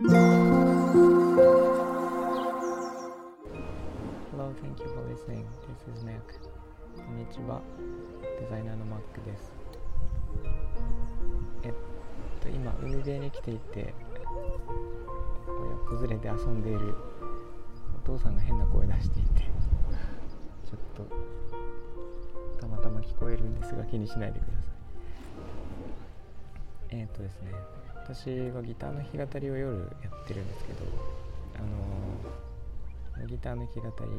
Hello, thank you for listening. This is Mac. こんにちは。デザイナーの Mac です。えっと、今、海辺に来ていて、親子連れで遊んでいるお父さんが変な声出していて、ちょっと、たまたま聞こえるんですが気にしないでください。えっとですね、私はギターの弾き語りを夜やってるんですけど、あのギターの弾き語り、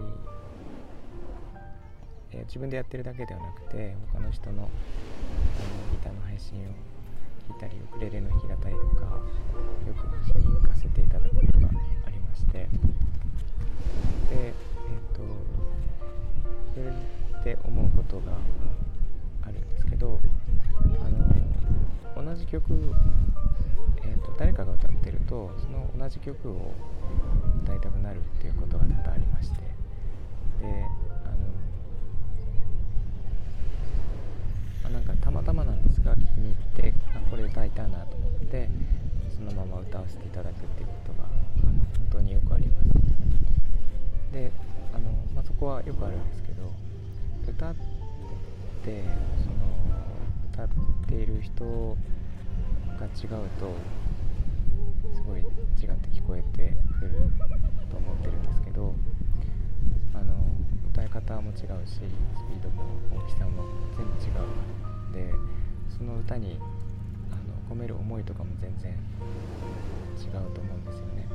え自分でやってるだけではなくて他の人のあのギターの配信を聞いたりウクレレの弾き語りとかよく聞きに行かせていただくことがありましてでえっ、とそれで思うことがあるんですけどあの同じ曲、とその同じ曲を歌いたくなるっていうことが多々ありまして。であのまあなんかたまたまなんですが聞きに行ってあこれ歌いたいなと思ってそのまま歌わせていただくっていうことがあの本当によくあります。であの、まあ、そこはよくあるんですけど歌ってその歌っている人が違うとすごい違って聞こえてくると思ってるんですけどあの歌い方も違うしスピードも大きさも全部違うでその歌にあの込める思いとかも全然違うと思うんですよね。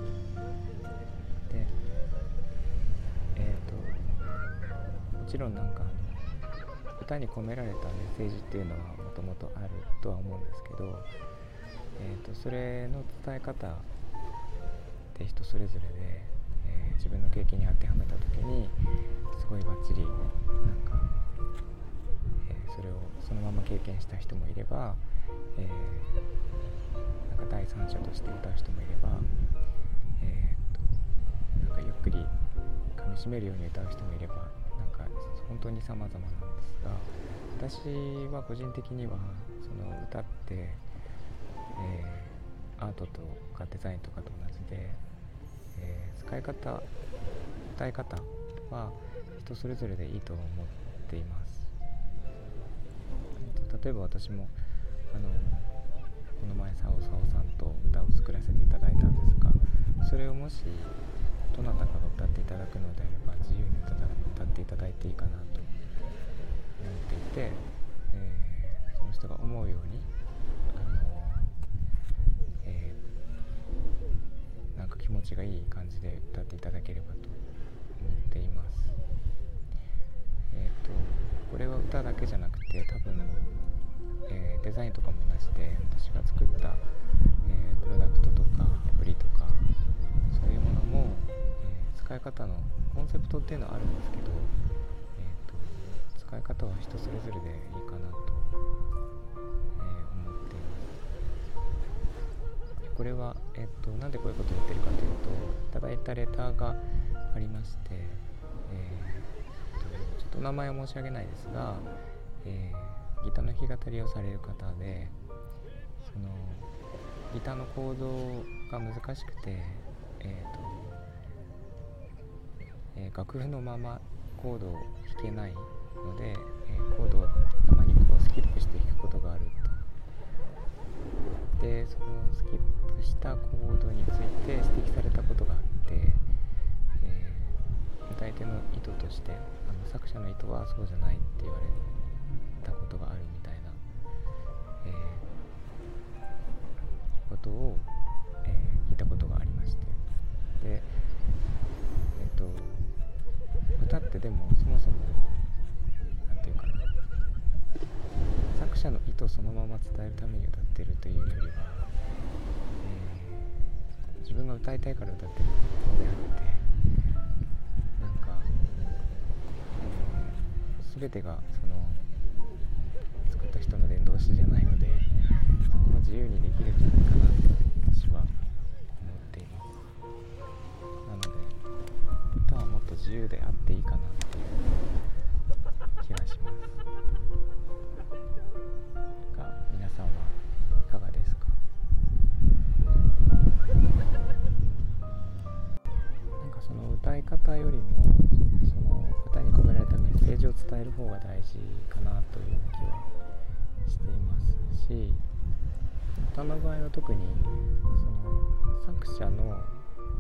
でえっ、ともちろんなんかあの歌に込められたメッセージっていうのはもともとあるとは思うんですけど、えー、とそれの伝え方って人それぞれで、えー自分の経験に当てはめた時にすごいバッチリなんか、えーそれをそのまま経験した人もいれば、えーなんか第三者として歌う人もいれば、えー、となんかゆっくり噛みしめるように歌う人もいればなんか本当に様々なんですが私は個人的にはその歌って、えーアートとかデザインとかと同じで、えー使い方歌い方は人それぞれでいいと思っています。えっと例えば私もあのこの前さおさおさんと歌を作らせていただいたんですがそれをもしどなたかが歌っていただくのであれば自由に歌だ歌っていただいていいかなと思っていて、えーその人が思うようにあの、えなんか気持ちがいい感じで歌っていただければと思っています。えっ、とこれは歌だけじゃなくて多分、えーデザインとかも同じで私が作った、えープロダクトとかアプリとかそういうものも、え使い方のコンセプトっていうのはあるんですけど、えー、と使い方は人それぞれでいいかなと、え思って。これは、えっと、なんでこういうことを言ってるかというといただいたレターがありまして、えーちょっとお名前は申し上げないですが、えーギターの弾き語りをされる方でそのギターのコードが難しくて、えーとえー楽譜のままコードを弾けないので、えーコードをたまにこうスキップして弾くことがある。でそのスキップしたコードについて指摘されたことがあって、えー歌い手の意図としてあの作者の意図はそうじゃないって言われたことがあるみたいな、えーことを、えー聞いたことがありまして。でえっ、と歌ってでもそもそもなんていうかな作者の意図そのまま伝えるために歌ってる歌いたいから歌ってるのであってなんか、全てがその作った人の伝道師じゃないのでそこは自由にできるんじゃな。いか伝える方が大事かなという気はしていますし歌の場合は特にその作者の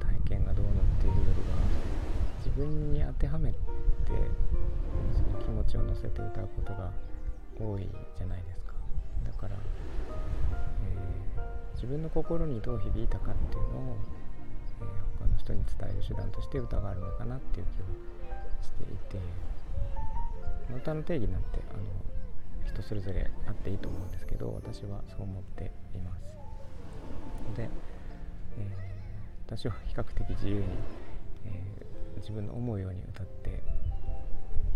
体験がどうのっていうよりは自分に当てはめてその気持ちを乗せて歌うことが多いじゃないですか。だから、えー、自分の心にどう響いたかっていうのを、えー、他の人に伝える手段として歌があるのかなっていう気はしていて歌の定義なんてあの人それぞれあっていいと思うんですけど私はそう思っています。で、えー、私は比較的自由に、えー、自分の思うように歌って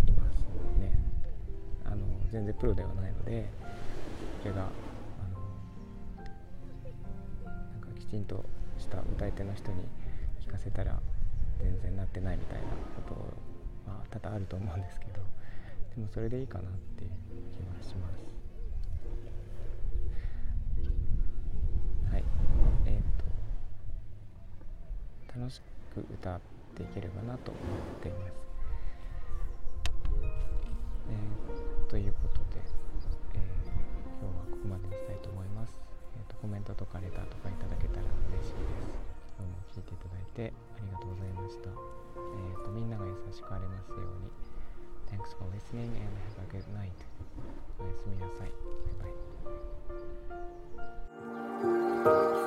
いますね。あの全然プロではないのでそれがあのなんかきちんとした歌い手の人に聞かせたら全然なってないみたいなことは多々あると思うんですけど。でもそれでいいかなっていう気はします。はい。えっ、ー、と楽しく歌っていければなと思っています。えー、ということで、えー、今日はここまでにしたいと思います、えーと、コメントとかレターとかいただけたら嬉しいです。今日も聞いていただいてありがとうございました、えーとみんなが優しくありますように。Thanks for listening and have a good night. おやすみなさい。バイバイ。